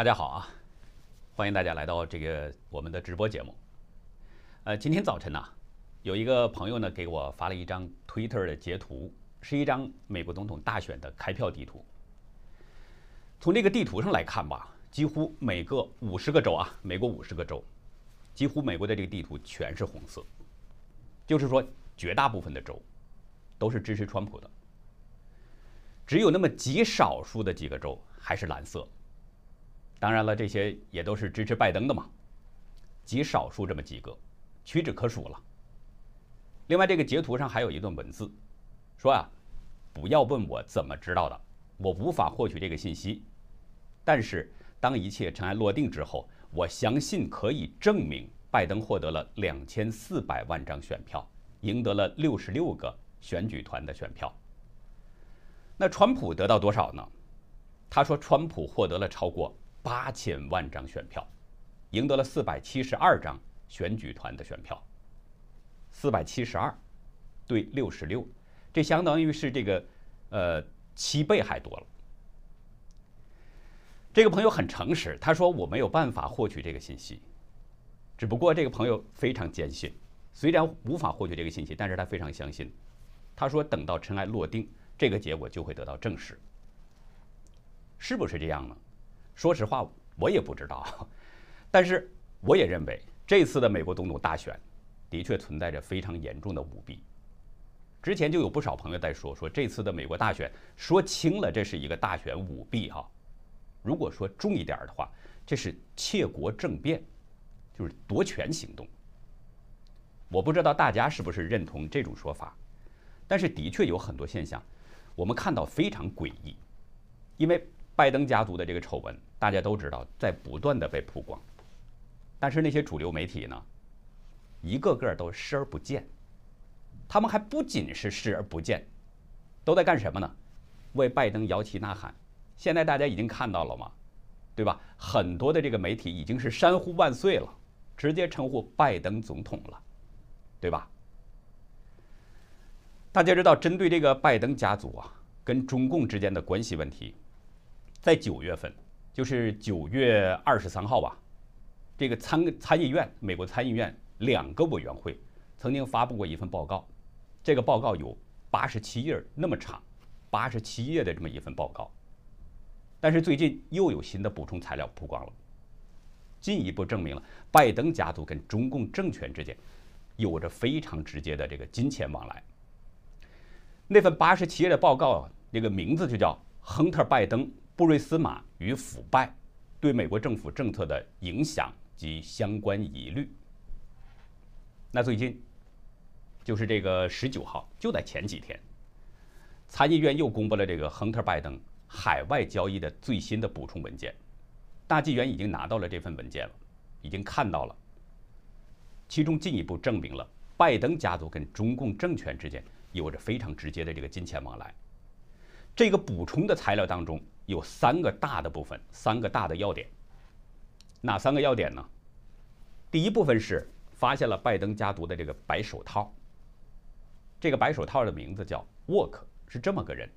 大家好啊，欢迎大家来到这个我们的直播节目。呃，今天早晨呢，有一个朋友呢给我发了一张 Twitter 的截图，是一张美国总统大选的开票地图。从这个地图上来看吧，几乎每个五十个州啊，美国五十个州，几乎美国的这个地图全是红色，就是说绝大部分的州都是支持川普的，只有那么极少数的几个州还是蓝色。当然了，这些也都是支持拜登的嘛，极少数这么几个，屈指可数了。另外，这个截图上还有一段文字，说啊，不要问我怎么知道的，我无法获取这个信息。但是，当一切尘埃落定之后，我相信可以证明拜登获得了两千四百万张选票，赢得了六十六个选举团的选票。那川普得到多少呢？他说，川普获得了超过。八千万张选票，赢得了四百七十二张选举团的选票。四百七十二对六十六，这相当于是这个呃七倍还多了。这个朋友很诚实，他说我没有办法获取这个信息。只不过这个朋友非常坚信，虽然无法获取这个信息，但是他非常相信。他说等到尘埃落定，这个结果就会得到证实。是不是这样呢？说实话，我也不知道，但是我也认为这次的美国总统大选的确存在着非常严重的舞弊。之前就有不少朋友在说，说这次的美国大选说轻了，这是一个大选舞弊哈；如果说重一点的话，这是窃国政变，就是夺权行动。我不知道大家是不是认同这种说法，但是的确有很多现象，我们看到非常诡异，因为。拜登家族的这个丑闻，大家都知道，在不断的被曝光，但是那些主流媒体呢，一个个都视而不见。他们还不仅是视而不见，都在干什么呢？为拜登摇旗呐喊。现在大家已经看到了吗？对吧？很多的这个媒体已经是山呼万岁了，直接称呼拜登总统了，对吧？大家知道，针对这个拜登家族啊，跟中共之间的关系问题。在九月份，就是九月二十三号吧，这个参参议院，美国参议院两个委员会曾经发布过一份报告，这个报告有八十七页那么长，八十七页的这么一份报告。但是最近又有新的补充材料曝光了，进一步证明了拜登家族跟中共政权之间有着非常直接的这个金钱往来。那份八十七页的报告，那个名字就叫亨特·拜登。布瑞斯马与腐败对美国政府政策的影响及相关疑虑。那最近就是这个十九号，就在前几天，参议院又公布了这个亨特·拜登海外交易的最新的补充文件。大纪元已经拿到了这份文件了，已经看到了，其中进一步证明了拜登家族跟中共政权之间有着非常直接的这个金钱往来。这个补充的材料当中。有三个大的部分，三个大的要点。哪三个要点呢？第一部分是发现了拜登家族的这个白手套。这个白手套的名字叫沃克，是这么个人。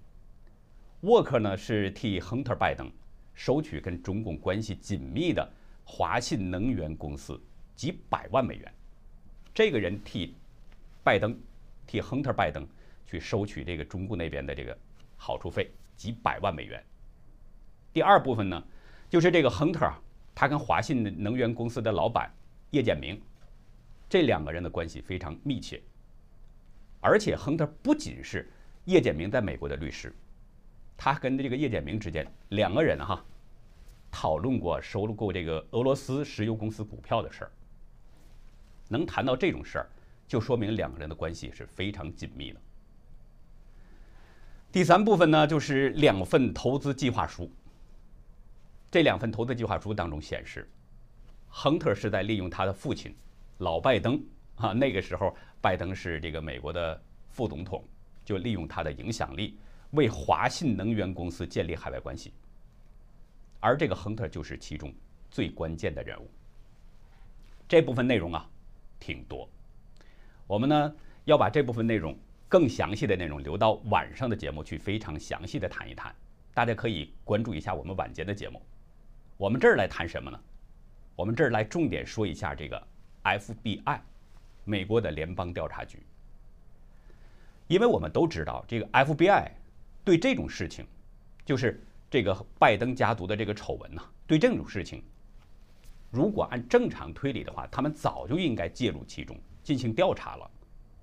沃克呢是替亨特·拜登收取跟中共关系紧密的华信能源公司几百万美元。这个人替拜登，替亨特·拜登去收取这个中共那边的这个好处费几百万美元。第二部分呢，就是这个亨特啊，他跟华信能源公司的老板叶简明，这两个人的关系非常密切。而且亨特不仅是叶简明在美国的律师，他跟这个叶简明之间两个人哈，讨论过收购这个俄罗斯石油公司股票的事儿。能谈到这种事儿，就说明两个人的关系是非常紧密的。第三部分呢，就是两份投资计划书。这两份投资计划书当中显示，亨特是在利用他的父亲老拜登啊，那个时候拜登是这个美国的副总统，就利用他的影响力为华信能源公司建立海外关系。而这个亨特就是其中最关键的人物。这部分内容啊，挺多，我们呢要把这部分内容更详细的内容留到晚上的节目去非常详细的谈一谈，大家可以关注一下我们晚间的节目。我们这儿来谈什么呢？我们这儿来重点说一下这个 FBI，美国的联邦调查局。因为我们都知道，这个 FBI 对这种事情，就是这个拜登家族的这个丑闻呐，对这种事情，如果按正常推理的话，他们早就应该介入其中进行调查了。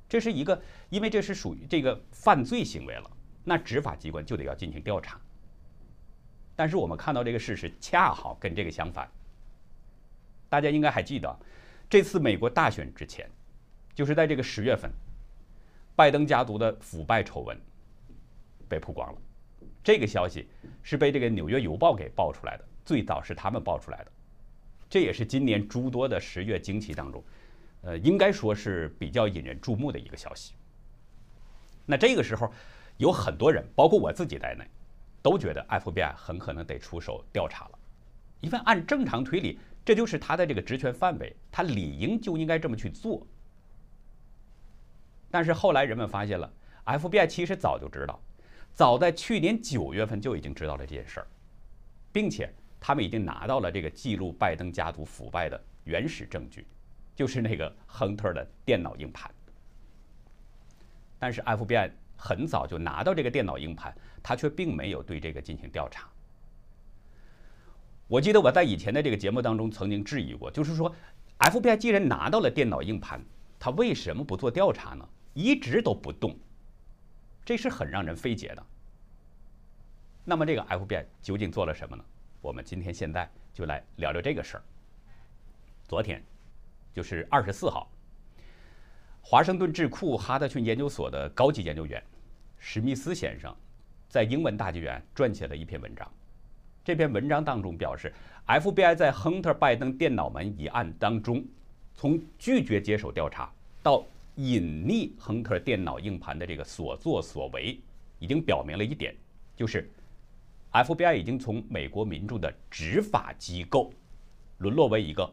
这是一个，因为这是属于这个犯罪行为了，那执法机关就得要进行调查。但是我们看到这个事实恰好跟这个相反。大家应该还记得，这次美国大选之前，就是在这个十月份，拜登家族的腐败丑闻被曝光了。这个消息是被这个《纽约邮报》给爆出来的，最早是他们爆出来的。这也是今年诸多的十月惊奇当中。呃，应该说是比较引人注目的一个消息。那这个时候，有很多人，包括我自己在内，都觉得 FBI 很可能得出手调查了，因为按正常推理，这就是他的这个职权范围，他理应就应该这么去做。但是后来人们发现了，FBI 其实早就知道，早在去年九月份就已经知道了这件事儿，并且他们已经拿到了这个记录拜登家族腐败的原始证据。就是那个亨特的电脑硬盘，但是 FBI 很早就拿到这个电脑硬盘，他却并没有对这个进行调查。我记得我在以前的这个节目当中曾经质疑过，就是说，FBI 既然拿到了电脑硬盘，他为什么不做调查呢？一直都不动，这是很让人费解的。那么这个 FBI 究竟做了什么呢？我们今天现在就来聊聊这个事儿。昨天。就是二十四号，华盛顿智库哈德逊研究所的高级研究员史密斯先生在英文大纪元撰写了一篇文章。这篇文章当中表示，FBI 在亨特·拜登电脑门一案当中，从拒绝接受调查到隐匿亨特电脑硬盘的这个所作所为，已经表明了一点，就是 FBI 已经从美国民众的执法机构沦落为一个。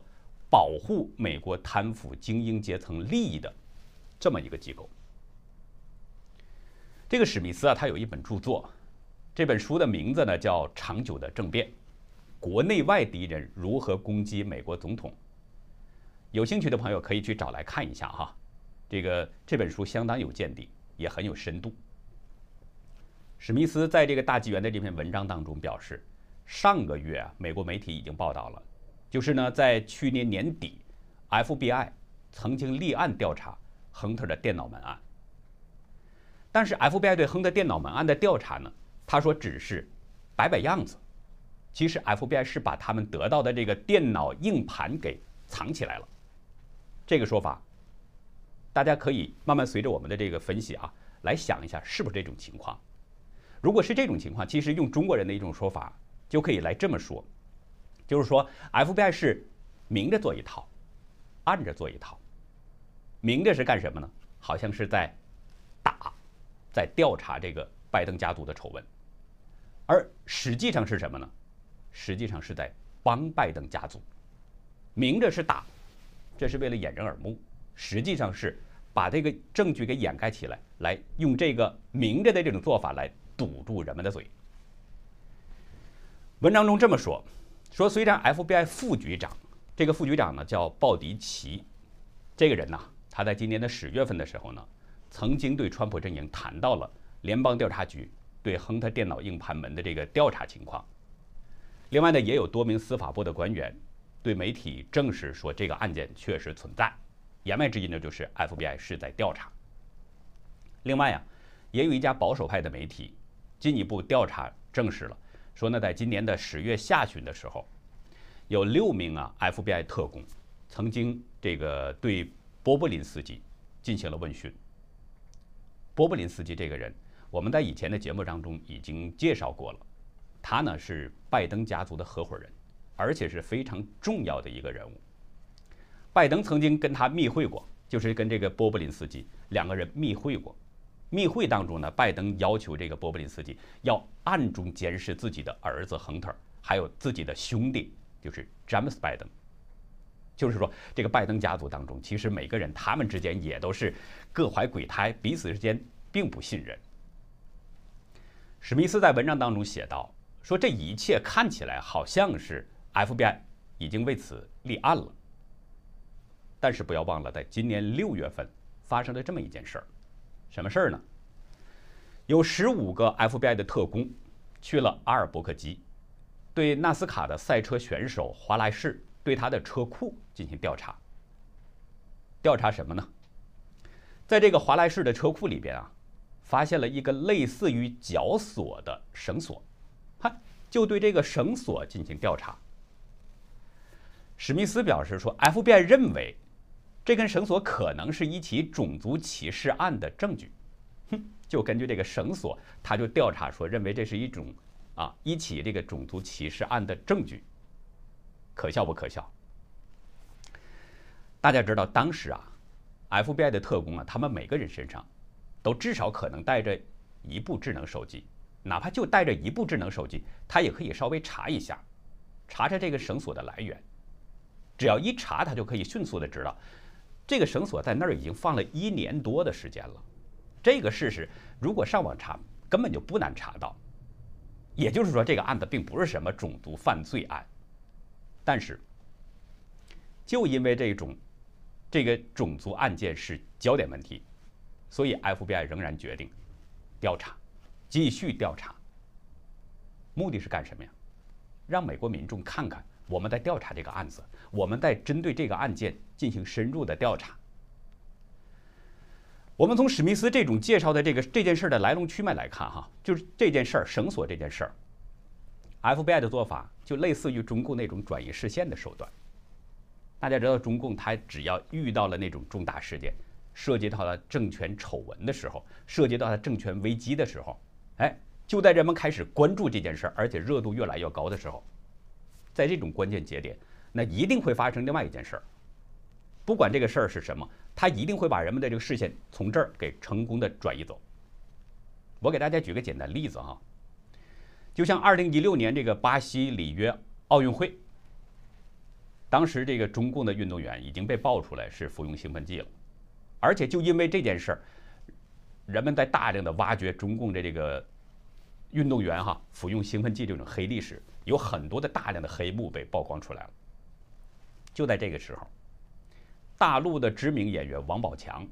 保护美国贪腐精英阶层利益的这么一个机构。这个史密斯啊，他有一本著作，这本书的名字呢叫《长久的政变：国内外敌人如何攻击美国总统》。有兴趣的朋友可以去找来看一下哈。这个这本书相当有见地，也很有深度。史密斯在这个大纪元的这篇文章当中表示，上个月啊，美国媒体已经报道了。就是呢，在去年年底，FBI 曾经立案调查亨特的电脑门案。但是 FBI 对亨特电脑门案的调查呢，他说只是摆摆样子。其实 FBI 是把他们得到的这个电脑硬盘给藏起来了。这个说法，大家可以慢慢随着我们的这个分析啊，来想一下是不是这种情况。如果是这种情况，其实用中国人的一种说法，就可以来这么说。就是说，FBI 是明着做一套，暗着做一套。明着是干什么呢？好像是在，在调查这个拜登家族的丑闻，而实际上是什么呢？实际上是在帮拜登家族。明着是打，这是为了掩人耳目；实际上是把这个证据给掩盖起来，来用这个明着的这种做法来堵住人们的嘴。文章中这么说。说，虽然 FBI 副局长这个副局长呢叫鲍迪奇，这个人呢，他在今年的十月份的时候呢，曾经对川普阵营谈到了联邦调查局对亨特电脑硬盘门的这个调查情况。另外呢，也有多名司法部的官员对媒体证实说，这个案件确实存在。言外之意呢，就是 FBI 是在调查。另外呀，也有一家保守派的媒体进一步调查证实了。说呢，在今年的十月下旬的时候，有六名啊 FBI 特工曾经这个对波布林斯基进行了问讯。波布林斯基这个人，我们在以前的节目当中已经介绍过了，他呢是拜登家族的合伙人，而且是非常重要的一个人物。拜登曾经跟他密会过，就是跟这个波布林斯基两个人密会过。密会当中呢，拜登要求这个波布林斯基要暗中监视自己的儿子亨特，还有自己的兄弟，就是詹姆斯·拜登。就是说，这个拜登家族当中，其实每个人他们之间也都是各怀鬼胎，彼此之间并不信任。史密斯在文章当中写道：“说这一切看起来好像是 FBI 已经为此立案了。但是不要忘了，在今年六月份发生了这么一件事儿，什么事儿呢？有十五个 FBI 的特工去了阿尔伯克基，对纳斯卡的赛车选手华莱士对他的车库进行调查。调查什么呢？在这个华莱士的车库里边啊，发现了一个类似于绞索的绳索，哈，就对这个绳索进行调查。史密斯表示说，FBI 认为。这根绳索可能是一起种族歧视案的证据，哼，就根据这个绳索，他就调查说，认为这是一种啊一起这个种族歧视案的证据，可笑不可笑？大家知道当时啊，FBI 的特工啊，他们每个人身上都至少可能带着一部智能手机，哪怕就带着一部智能手机，他也可以稍微查一下，查查这个绳索的来源，只要一查，他就可以迅速的知道。这个绳索在那儿已经放了一年多的时间了，这个事实如果上网查根本就不难查到。也就是说，这个案子并不是什么种族犯罪案，但是就因为这种这个种族案件是焦点问题，所以 FBI 仍然决定调查，继续调查。目的是干什么呀？让美国民众看看。我们在调查这个案子，我们在针对这个案件进行深入的调查。我们从史密斯这种介绍的这个这件事的来龙去脉来看，哈，就是这件事儿绳索这件事儿，FBI 的做法就类似于中共那种转移视线的手段。大家知道，中共他只要遇到了那种重大事件，涉及到了政权丑闻的时候，涉及到了政权危机的时候，哎，就在人们开始关注这件事儿，而且热度越来越高的时候。在这种关键节点，那一定会发生另外一件事儿。不管这个事儿是什么，它一定会把人们的这个视线从这儿给成功的转移走。我给大家举个简单例子哈，就像二零一六年这个巴西里约奥运会，当时这个中共的运动员已经被爆出来是服用兴奋剂了，而且就因为这件事儿，人们在大量的挖掘中共的这个运动员哈服用兴奋剂这种黑历史。有很多的大量的黑幕被曝光出来了。就在这个时候，大陆的知名演员王宝强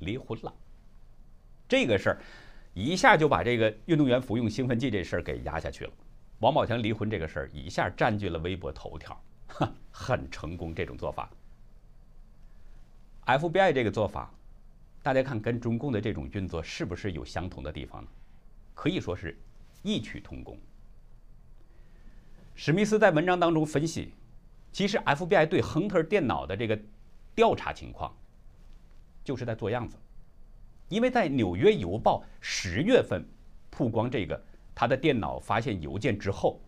离婚了。这个事儿一下就把这个运动员服用兴奋剂这事儿给压下去了。王宝强离婚这个事儿一下占据了微博头条，很成功。这种做法，FBI 这个做法，大家看跟中共的这种运作是不是有相同的地方呢？可以说是异曲同工。史密斯在文章当中分析，其实 FBI 对亨特电脑的这个调查情况，就是在做样子。因为在《纽约邮报》十月份曝光这个他的电脑发现邮件之后，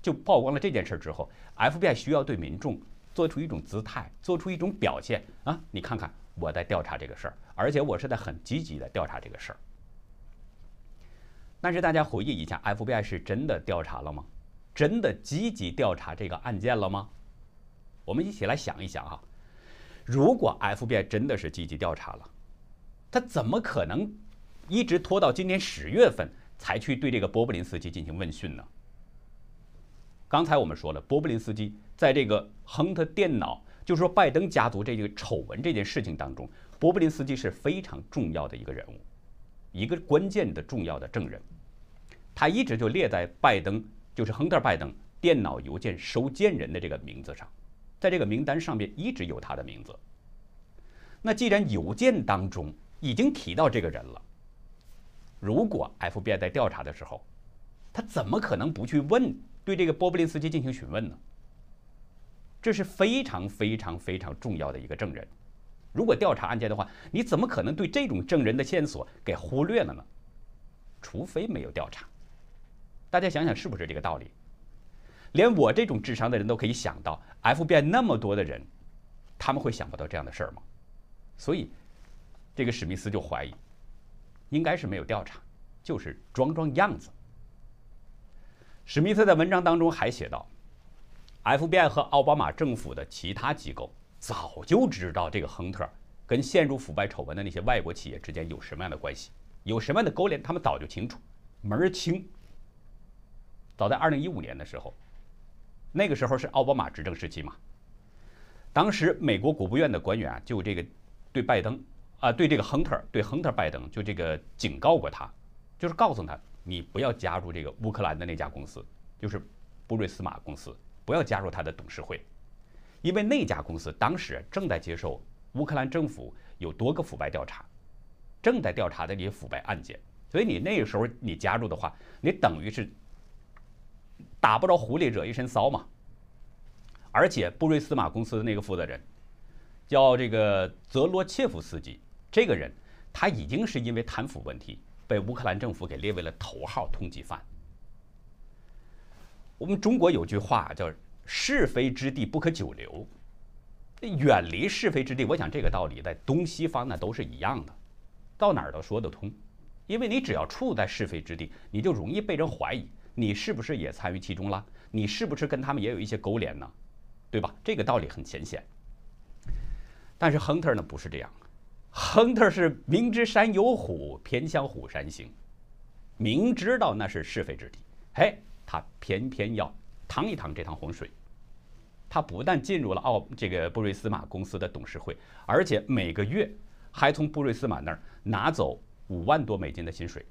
就曝光了这件事之后，FBI 需要对民众做出一种姿态，做出一种表现啊！你看看我在调查这个事儿，而且我是在很积极的调查这个事儿。但是大家回忆一下，FBI 是真的调查了吗？真的积极调查这个案件了吗？我们一起来想一想哈。如果 FBI 真的是积极调查了，他怎么可能一直拖到今年十月份才去对这个波布林斯基进行问讯呢？刚才我们说了，波布林斯基在这个亨特电脑，就是说拜登家族这个丑闻这件事情当中，波布林斯基是非常重要的一个人物，一个关键的重要的证人，他一直就列在拜登。就是亨特·拜登电脑邮件收件人的这个名字上，在这个名单上面一直有他的名字。那既然邮件当中已经提到这个人了，如果 FBI 在调查的时候，他怎么可能不去问对这个波布林斯基进行询问呢？这是非常非常非常重要的一个证人。如果调查案件的话，你怎么可能对这种证人的线索给忽略了呢？除非没有调查。大家想想是不是这个道理？连我这种智商的人都可以想到，FBI 那么多的人，他们会想不到这样的事儿吗？所以，这个史密斯就怀疑，应该是没有调查，就是装装样子。史密斯在文章当中还写道，FBI 和奥巴马政府的其他机构早就知道这个亨特跟陷入腐败丑闻的那些外国企业之间有什么样的关系，有什么样的勾连，他们早就清楚，门儿清。早在二零一五年的时候，那个时候是奥巴马执政时期嘛。当时美国国务院的官员啊，就这个对拜登啊，对这个亨特，对亨特拜登就这个警告过他，就是告诉他，你不要加入这个乌克兰的那家公司，就是布瑞斯马公司，不要加入他的董事会，因为那家公司当时正在接受乌克兰政府有多个腐败调查，正在调查的这些腐败案件，所以你那个时候你加入的话，你等于是打不着狐狸惹一身骚嘛。而且布瑞斯马公司的那个负责人，叫这个泽罗切夫斯基，这个人他已经是因为贪腐问题被乌克兰政府给列为了头号通缉犯。我们中国有句话叫“是非之地不可久留”，远离是非之地，我想这个道理在东西方呢都是一样的，到哪儿都说得通。因为你只要处在是非之地，你就容易被人怀疑你是不是也参与其中了，你是不是跟他们也有一些勾连呢？对吧？这个道理很浅显。但是亨特呢不是这样，亨特是明知山有虎，偏向虎山行，明知道那是是非之地，嘿，他偏偏要趟一趟这趟浑水。他不但进入了奥这个布瑞斯马公司的董事会，而且每个月还从布瑞斯马那儿拿走五万多美金的薪水。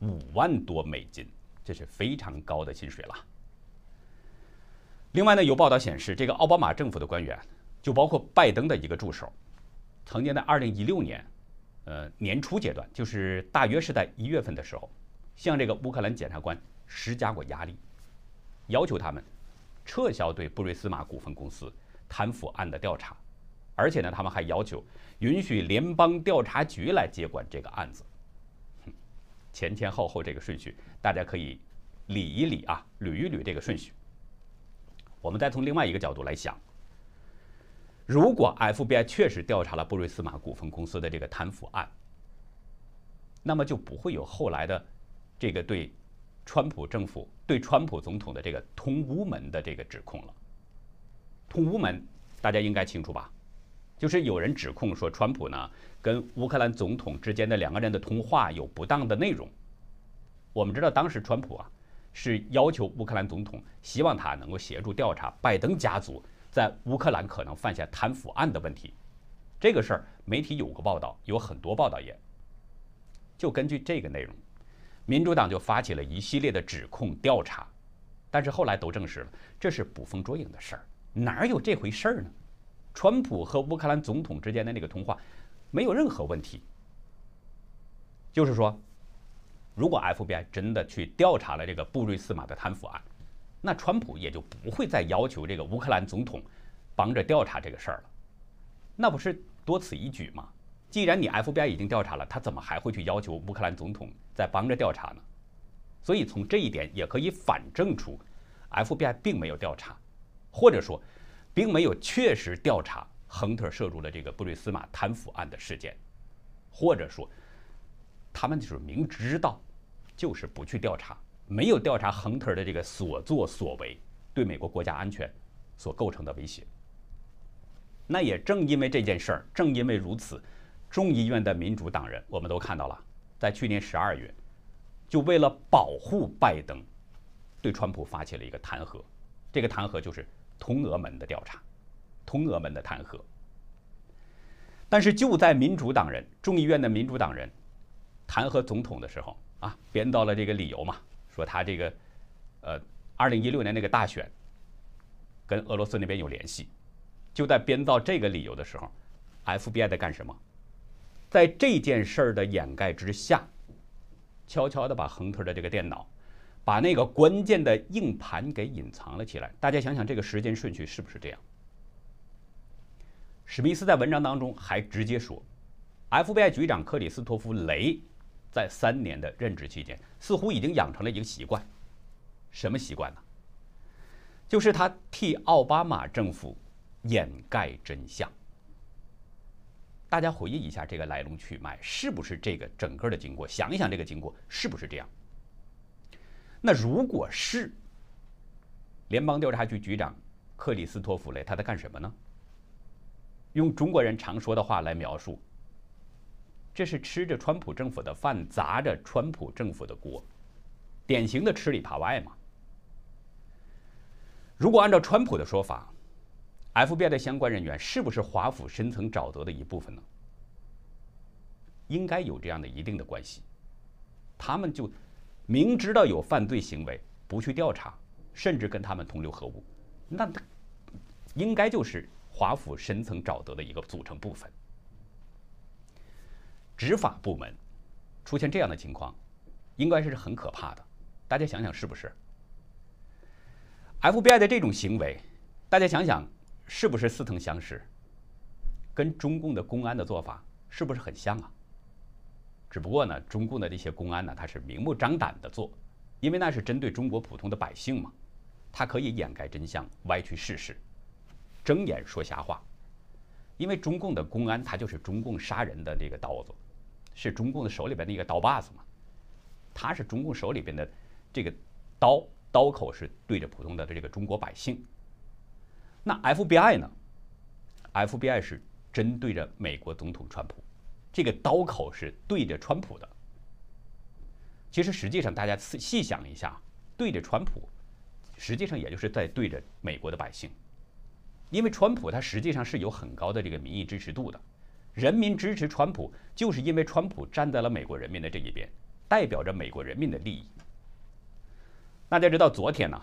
五万多美金，这是非常高的薪水了。另外呢，有报道显示，这个奥巴马政府的官员，就包括拜登的一个助手，曾经在2016年，呃年初阶段，就是大约是在一月份的时候，向这个乌克兰检察官施加过压力，要求他们撤销对布瑞斯马股份公司贪腐案的调查，而且呢，他们还要求允许联邦调查局来接管这个案子。前前后后这个顺序，大家可以理一理啊，捋一捋这个顺序。我们再从另外一个角度来想，如果 FBI 确实调查了布瑞斯马股份公司的这个贪腐案，那么就不会有后来的这个对川普政府、对川普总统的这个通乌门的这个指控了。通乌门大家应该清楚吧？就是有人指控说川普呢跟乌克兰总统之间的两个人的通话有不当的内容。我们知道当时川普啊。是要求乌克兰总统，希望他能够协助调查拜登家族在乌克兰可能犯下贪腐案的问题。这个事儿媒体有过报道，有很多报道也。就根据这个内容，民主党就发起了一系列的指控调查，但是后来都证实了这是捕风捉影的事儿，哪有这回事儿呢？川普和乌克兰总统之间的那个通话没有任何问题，就是说。如果 FBI 真的去调查了这个布瑞斯马的贪腐案，那川普也就不会再要求这个乌克兰总统帮着调查这个事儿了，那不是多此一举吗？既然你 FBI 已经调查了，他怎么还会去要求乌克兰总统再帮着调查呢？所以从这一点也可以反证出，FBI 并没有调查，或者说，并没有确实调查亨特涉入了这个布瑞斯马贪腐案的事件，或者说，他们就是明知道。就是不去调查，没有调查亨特的这个所作所为对美国国家安全所构成的威胁。那也正因为这件事儿，正因为如此，众议院的民主党人我们都看到了，在去年十二月，就为了保护拜登，对川普发起了一个弹劾。这个弹劾就是通俄门的调查，通俄门的弹劾。但是就在民主党人众议院的民主党人弹劾总统的时候。啊，编造了这个理由嘛，说他这个，呃，二零一六年那个大选跟俄罗斯那边有联系。就在编造这个理由的时候，FBI 在干什么？在这件事儿的掩盖之下，悄悄的把亨特的这个电脑，把那个关键的硬盘给隐藏了起来。大家想想这个时间顺序是不是这样？史密斯在文章当中还直接说，FBI 局长克里斯托弗雷。在三年的任职期间，似乎已经养成了一个习惯，什么习惯呢？就是他替奥巴马政府掩盖真相。大家回忆一下这个来龙去脉，是不是这个整个的经过？想一想这个经过是不是这样？那如果是联邦调查局局长克里斯托弗雷，他在干什么呢？用中国人常说的话来描述。这是吃着川普政府的饭，砸着川普政府的锅，典型的吃里扒外嘛。如果按照川普的说法，FBI 的相关人员是不是华府深层沼泽的一部分呢？应该有这样的一定的关系。他们就明知道有犯罪行为，不去调查，甚至跟他们同流合污，那应该就是华府深层沼泽的一个组成部分。执法部门出现这样的情况，应该是很可怕的。大家想想是不是？FBI 的这种行为，大家想想是不是似曾相识？跟中共的公安的做法是不是很像啊？只不过呢，中共的这些公安呢，他是明目张胆的做，因为那是针对中国普通的百姓嘛，他可以掩盖真相、歪曲事实、睁眼说瞎话。因为中共的公安他就是中共杀人的这个刀子，是中共的手里边的一个刀把子嘛，他是中共手里边的这个刀，刀口是对着普通的这个中国百姓。那 FBI 呢？FBI 是针对着美国总统川普。这个刀口是对着川普的。其实实际上，大家细细想一下，对着川普，实际上也就是在对着美国的百姓。因为川普他实际上是有很高的这个民意支持度的，人民支持川普，就是因为川普站在了美国人民的这一边，代表着美国人民的利益。大家知道，昨天呢，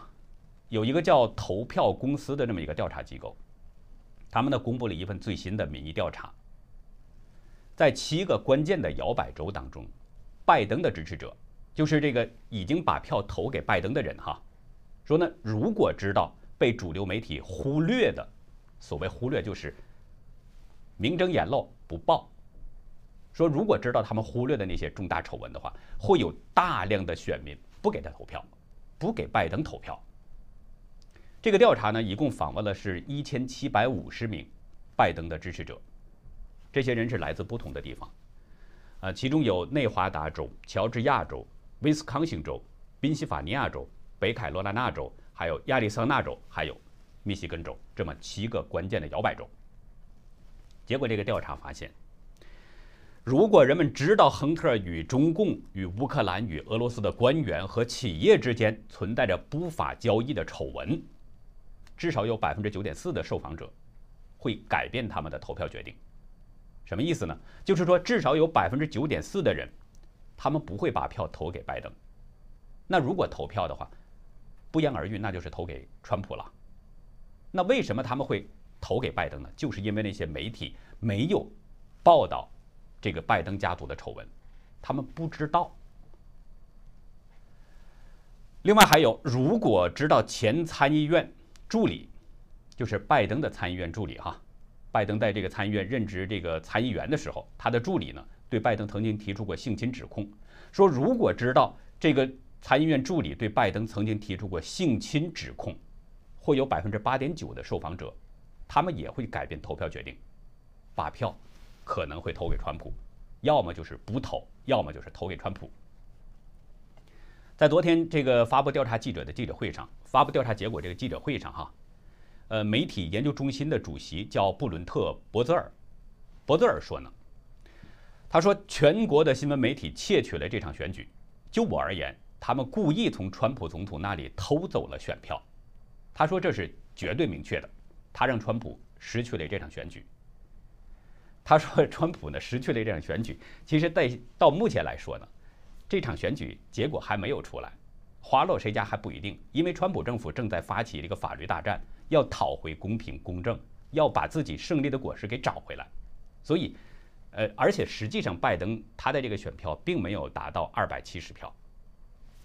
有一个叫投票公司的这么一个调查机构，他们呢公布了一份最新的民意调查。在七个关键的摇摆州当中，拜登的支持者，就是这个已经把票投给拜登的人哈，说呢，如果知道被主流媒体忽略的，所谓忽略就是明睁眼露不报，说如果知道他们忽略的那些重大丑闻的话，会有大量的选民不给他投票，不给拜登投票。这个调查呢，一共访问了是一千七百五十名拜登的支持者。这些人是来自不同的地方，呃，其中有内华达州、乔治亚州、威斯康星州、宾夕法尼亚州、北卡罗来纳州，还有亚利桑那州，还有密西根州，这么七个关键的摇摆州。结果，这个调查发现，如果人们知道亨特与中共、与乌克兰、与俄罗斯的官员和企业之间存在着不法交易的丑闻，至少有百分之九点四的受访者会改变他们的投票决定。什么意思呢？就是说，至少有百分之九点四的人，他们不会把票投给拜登。那如果投票的话，不言而喻，那就是投给川普了。那为什么他们会投给拜登呢？就是因为那些媒体没有报道这个拜登家族的丑闻，他们不知道。另外还有，如果知道前参议院助理，就是拜登的参议院助理哈。拜登在这个参议院任职这个参议员的时候，他的助理呢对拜登曾经提出过性侵指控，说如果知道这个参议院助理对拜登曾经提出过性侵指控，会有百分之八点九的受访者，他们也会改变投票决定，把票可能会投给川普，要么就是不投，要么就是投给川普。在昨天这个发布调查记者的记者会上，发布调查结果这个记者会上哈。呃，媒体研究中心的主席叫布伦特·博泽尔。博泽尔说呢，他说全国的新闻媒体窃取了这场选举。就我而言，他们故意从川普总统那里偷走了选票。他说这是绝对明确的，他让川普失去了这场选举。他说川普呢失去了这场选举，其实在到目前来说呢，这场选举结果还没有出来，花落谁家还不一定，因为川普政府正在发起这个法律大战。要讨回公平公正，要把自己胜利的果实给找回来，所以，呃，而且实际上，拜登他的这个选票并没有达到二百七十票，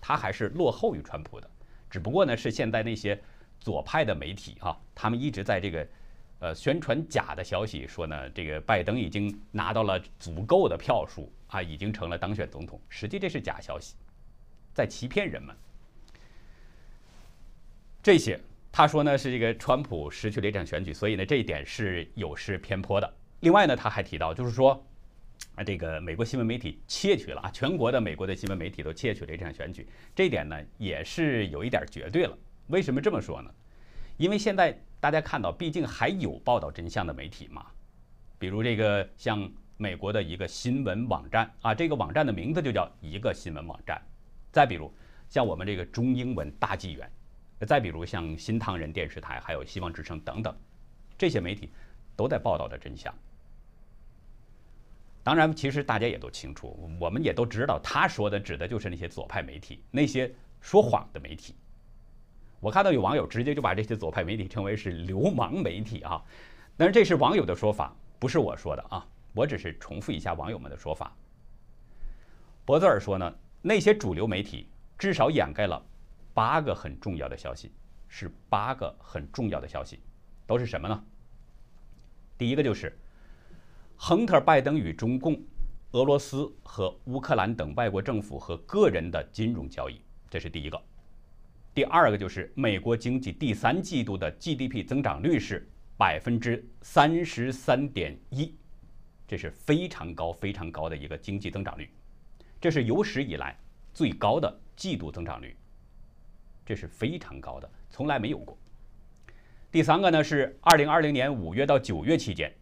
他还是落后于川普的。只不过呢，是现在那些左派的媒体啊，他们一直在这个呃宣传假的消息，说呢，这个拜登已经拿到了足够的票数啊，已经成了当选总统。实际这是假消息，在欺骗人们。这些。他说呢，是这个川普失去了一场选举，所以呢，这一点是有失偏颇的。另外呢，他还提到，就是说，啊，这个美国新闻媒体窃取了啊，全国的美国的新闻媒体都窃取了这场选举，这一点呢，也是有一点绝对了。为什么这么说呢？因为现在大家看到，毕竟还有报道真相的媒体嘛，比如这个像美国的一个新闻网站啊，这个网站的名字就叫一个新闻网站。再比如像我们这个中英文大纪元。再比如像新唐人电视台、还有希望之声等等，这些媒体都在报道的真相。当然，其实大家也都清楚，我们也都知道，他说的指的就是那些左派媒体，那些说谎的媒体。我看到有网友直接就把这些左派媒体称为是流氓媒体啊，但是这是网友的说法，不是我说的啊，我只是重复一下网友们的说法。博泽尔说呢，那些主流媒体至少掩盖了八个很重要的消息，是八个很重要的消息，都是什么呢？第一个就是亨特·拜登与中共、俄罗斯和乌克兰等外国政府和个人的金融交易，这是第一个。第二个就是美国经济第三季度的 GDP 增长率是百分之三十三点一，这是非常高、非常高的一个经济增长率，这是有史以来最高的季度增长率，这是非常高的，从来没有过。第三个呢是二零二零年五月到九月期间，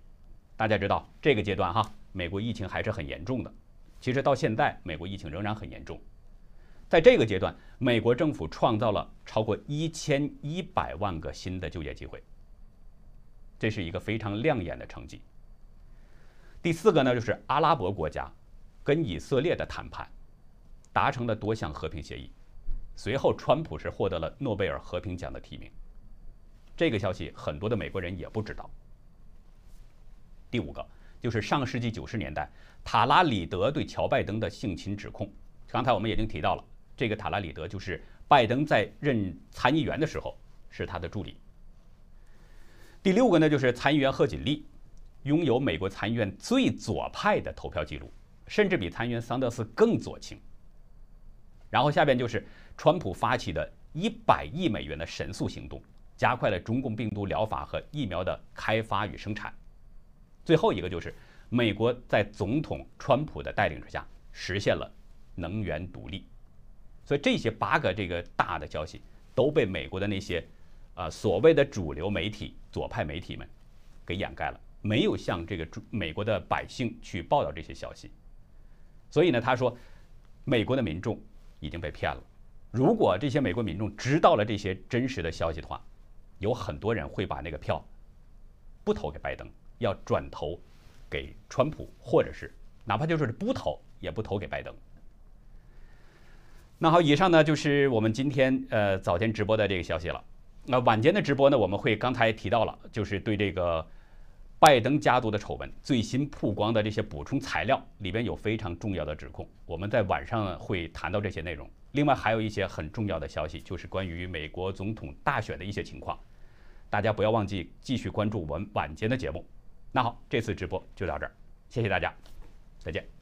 大家知道这个阶段哈，美国疫情还是很严重的，其实到现在美国疫情仍然很严重。在这个阶段，美国政府创造了超过一千一百万个新的就业机会，这是一个非常亮眼的成绩。第四个呢，就是阿拉伯国家跟以色列的谈判达成了多项和平协议，随后川普是获得了诺贝尔和平奖的提名。这个消息很多的美国人也不知道。第五个就是上世纪九十年代塔拉里德对乔拜登的性侵指控，刚才我们已经提到了。这个塔拉里德就是拜登在任参议员的时候是他的助理。第六个呢，就是参议员贺锦丽拥有美国参议院最左派的投票记录，甚至比参议员桑德斯更左倾。然后下边就是川普发起的一百亿美元的神速行动，加快了中共病毒疗法和疫苗的开发与生产。最后一个就是美国在总统川普的带领之下实现了能源独立。所以这些八个这个大的消息都被美国的那些，啊所谓的主流媒体、左派媒体们给掩盖了，没有向这个美国的百姓去报道这些消息。所以呢，他说，美国的民众已经被骗了。如果这些美国民众知道了这些真实的消息的话，有很多人会把那个票不投给拜登，要转投给川普，或者是哪怕就是不投也不投给拜登。那好，以上呢就是我们今天呃早间直播的这个消息了。那晚间的直播呢，我们会刚才提到了，就是对这个拜登家族的丑闻最新曝光的这些补充材料里边有非常重要的指控，我们在晚上会谈到这些内容。另外还有一些很重要的消息，就是关于美国总统大选的一些情况，大家不要忘记继续关注我们晚间的节目。那好，这次直播就到这儿，谢谢大家，再见。